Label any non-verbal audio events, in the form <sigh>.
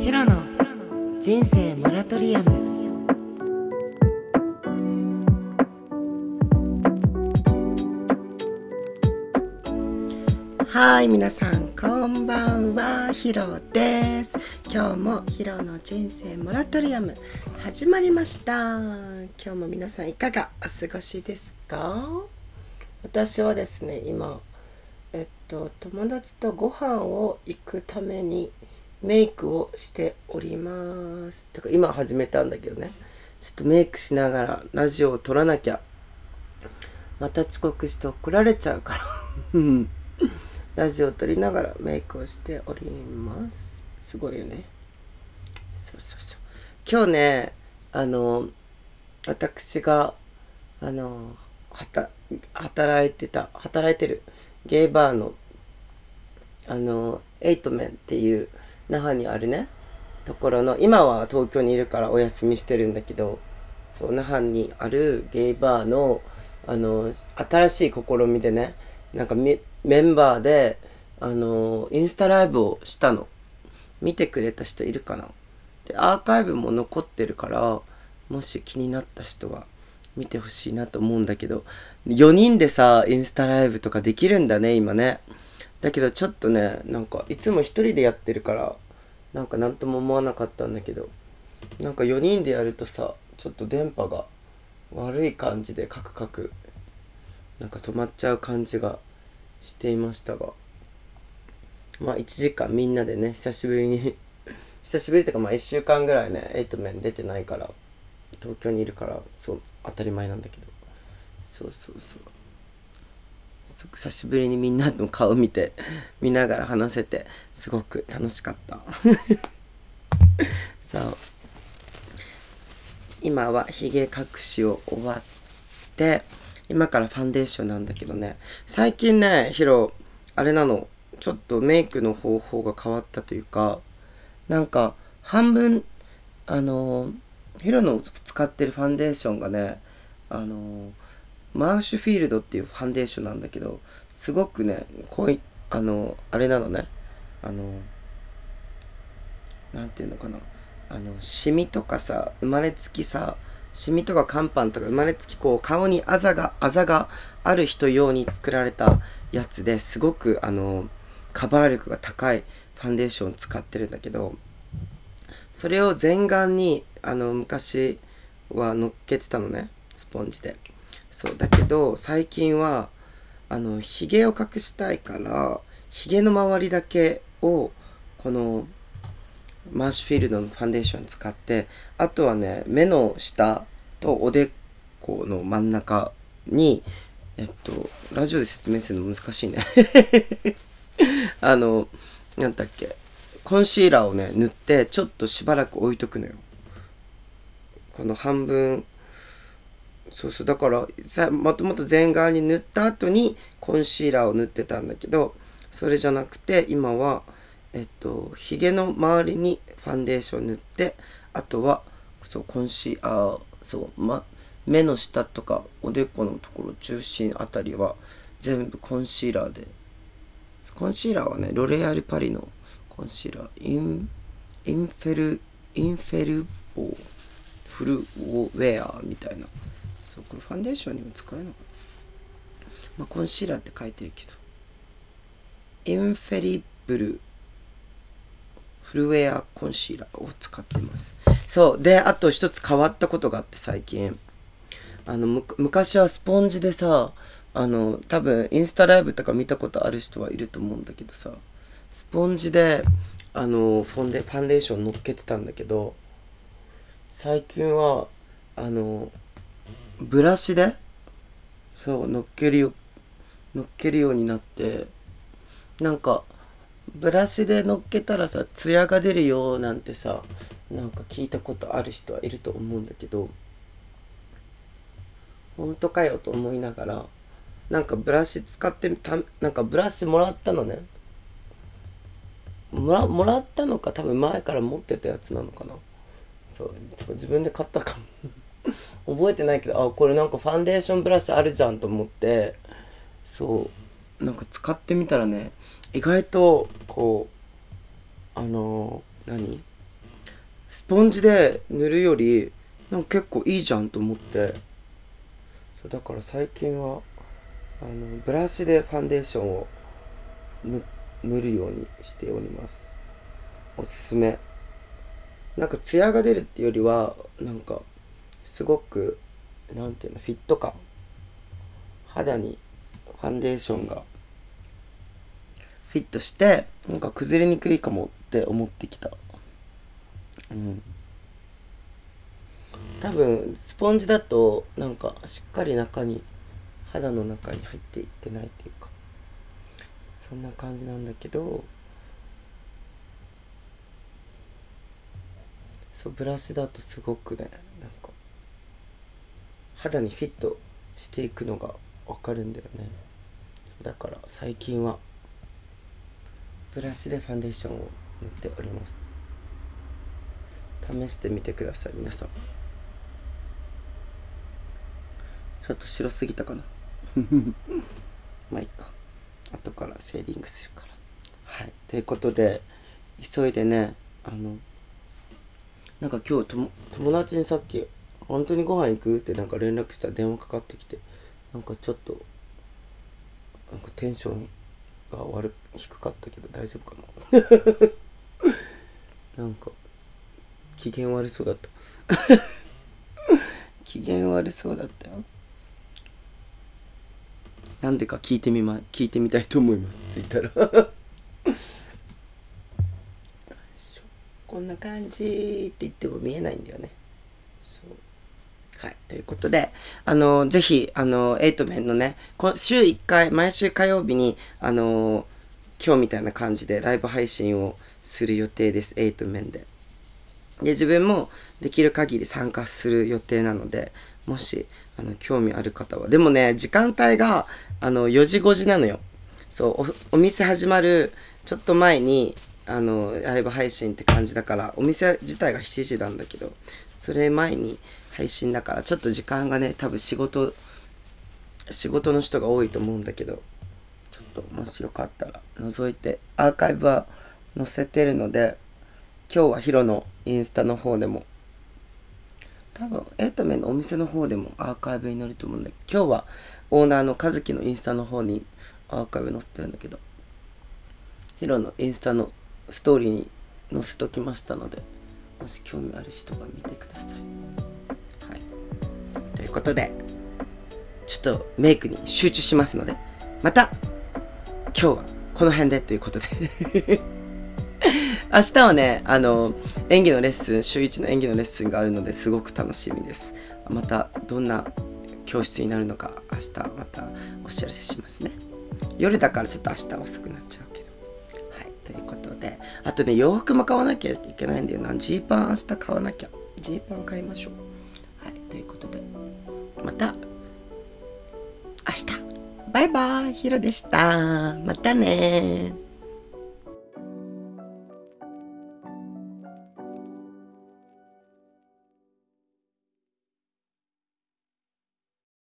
ヒロの人生モラトリアム。はい皆さんこんばんはヒロです。今日もヒロの人生モラトリアム始まりました。今日も皆さんいかがお過ごしですか？私はですね今えっと友達とご飯を行くためにメイクをしております。てか今始めたんだけどね。ちょっとメイクしながらラジオを撮らなきゃ。また遅刻して怒られちゃうから。<laughs> ラジオを撮りながらメイクをしております。すごいよね。そうそうそう。今日ねあの私があのはた働いてた働いてるゲイバーのあのエイトメンっていう那覇にあるね。ところの今は東京にいるからお休みしてるんだけどそう那覇にあるゲイバーのあの新しい試みでねなんかメンバーであのインスタライブをしたの。見てくれた人いるかな。でアーカイブも残ってるからもし気になった人は見てほしいなと思うんだけど4人でさインスタライブとかできるんだね今ね。だけどちょっとねなんかいつも1人でやってるからなんか何とも思わなかったんだけどなんか4人でやるとさちょっと電波が悪い感じでカクカクなんか止まっちゃう感じがしていましたがまあ1時間みんなでね久しぶりに <laughs> 久しぶりっていうかまあ1週間ぐらいねエイトメン出てないから東京にいるからそう当たり前なんだけど。そうそうそう。久しぶりにみんなの顔見て <laughs> 見ながら話せてすごく楽しかった。<laughs> そう。今はひげ隠しを終わって今からファンデーションなんだけどね。最近ねヒロあれなの。ちょっとメイクの方法が変わったというかなんか半分あのヒロの使ってるファンデーションがねあのマーシュフィールドっていうファンデーションなんだけどすごくね濃いあのあれなのね。あの何て言うのかな。あのシミとかさ生まれつきさシミとか乾パンとか生まれつきこう顔にあざがあざがある人用に作られたやつですごくあのカバー力が高いファンデーションを使ってるんだけどそれを全顔にあの昔は乗っけてたのね。スポンジで。そうだけど最近はあのひげを隠したいからひげの周りだけをこのマーシュフィールドのファンデーション使ってあとはね目の下とおでこの真ん中にえっとラジオで説明するの難しいね。<laughs> あのなんだっけコンシーラーをね塗ってちょっとしばらく置いとくのよ。この半分そうそう。だからさもともと全側に塗った後にコンシーラーを塗ってたんだけどそれじゃなくて今はえっとひげの周りにファンデーション塗ってあとはそうコンシーラーそうま目の下とかおでこのところ中心あたりは全部コンシーラーで。コンシーラーはねロレアルパリのコンシーラーイン Infallible Infallible Full Wear みたいな。これファンデーションにも使えるのかな、まあ、コンシーラーって書いてるけど。インフェリブルフルウェアコンシーラーを使ってます。そう。であと一つ変わったことがあって最近。あの昔はスポンジでさあの多分インスタライブとか見たことある人はいると思うんだけどさスポンジであのフォンデファンデーション乗っけてたんだけど最近はあのブラシで？そう乗っけるよ乗っけるようになって。なんかブラシで乗っけたらさツヤが出るよなんてさなんか聞いたことある人はいると思うんだけど。本当かよと思いながらなんかブラシ使ってたなんかブラシもらったのね。もらもらったのか多分前から持ってたやつなのかな。そう自分で買ったかも。覚えてないけどあこれなんかファンデーションブラシあるじゃんと思って。そう。なんか使ってみたらね意外とこうあのー、何？スポンジで塗るよりなんか結構いいじゃんと思って。そうだから最近はあのブラシでファンデーションを塗るようにしております。おすすめ。なんかツヤが出るっていうよりはなんかすごくなんていうのフィット感。肌にファンデーションがフィットしてなんか崩れにくいかもって思ってきた。うん。多分スポンジだとなんかしっかり中に肌の中に入っていってないっていうか。そんな感じなんだけどそうブラシだとすごくねなんか肌にフィットしていくのが分かるんだよね。だから最近はブラシでファンデーションを塗っております。試してみてください皆さん。ちょっと白すぎたかな？<laughs> まあいいか。後からシェーディングするから。はい。ということで急いでねあのなんか今日友達にさっき「本当にご飯行く?」ってなんか連絡したら電話かかってきてなんかちょっとなんかテンションが悪低かったけど大丈夫かな？<laughs> なんか機嫌悪そうだった。<laughs> 機嫌悪そうだったよ。なんでか聞いてみま聞いてみたいと思います。着いたら。<laughs> こんな感じって言っても見えないんだよね。はい。ということで、あの、ぜひ、あの、エイトメンのね、週1回、毎週火曜日に、あの、今日みたいな感じでライブ配信をする予定です。エイトメンで。で、自分もできる限り参加する予定なので、もし、あの、興味ある方は。でもね、時間帯が、あの、4時5時なのよ。そうお、お店始まるちょっと前に、あの、ライブ配信って感じだから、お店自体が7時なんだけど、それ前に配信だからちょっと時間がね多分仕事仕事の人が多いと思うんだけどちょっともしよかったら覗いてアーカイブは載せてるので今日はヒロのインスタの方でも多分エイトメンのお店の方でもアーカイブに載ると思うんだけど今日はオーナーの和樹のインスタの方にアーカイブ載せてるんだけどヒロのインスタのストーリーに載せときましたのでもし興味ある人が見てください。いうことで、ちょっとメイクに集中しますので、また、今日はこの辺でということで <laughs> 明日はね、あの、演技のレッスン、週1の演技のレッスンがあるのですごく楽しみです。また、どんな教室になるのか、明日またお知らせしますね。夜だからちょっと明日遅くなっちゃうけど。はい、ということで、あとね、洋服も買わなきゃいけないんだよな。ジーパン明日買わなきゃ。ジーパン買いましょう。はい、ということで。また。明日。バイバイヒロでした。またね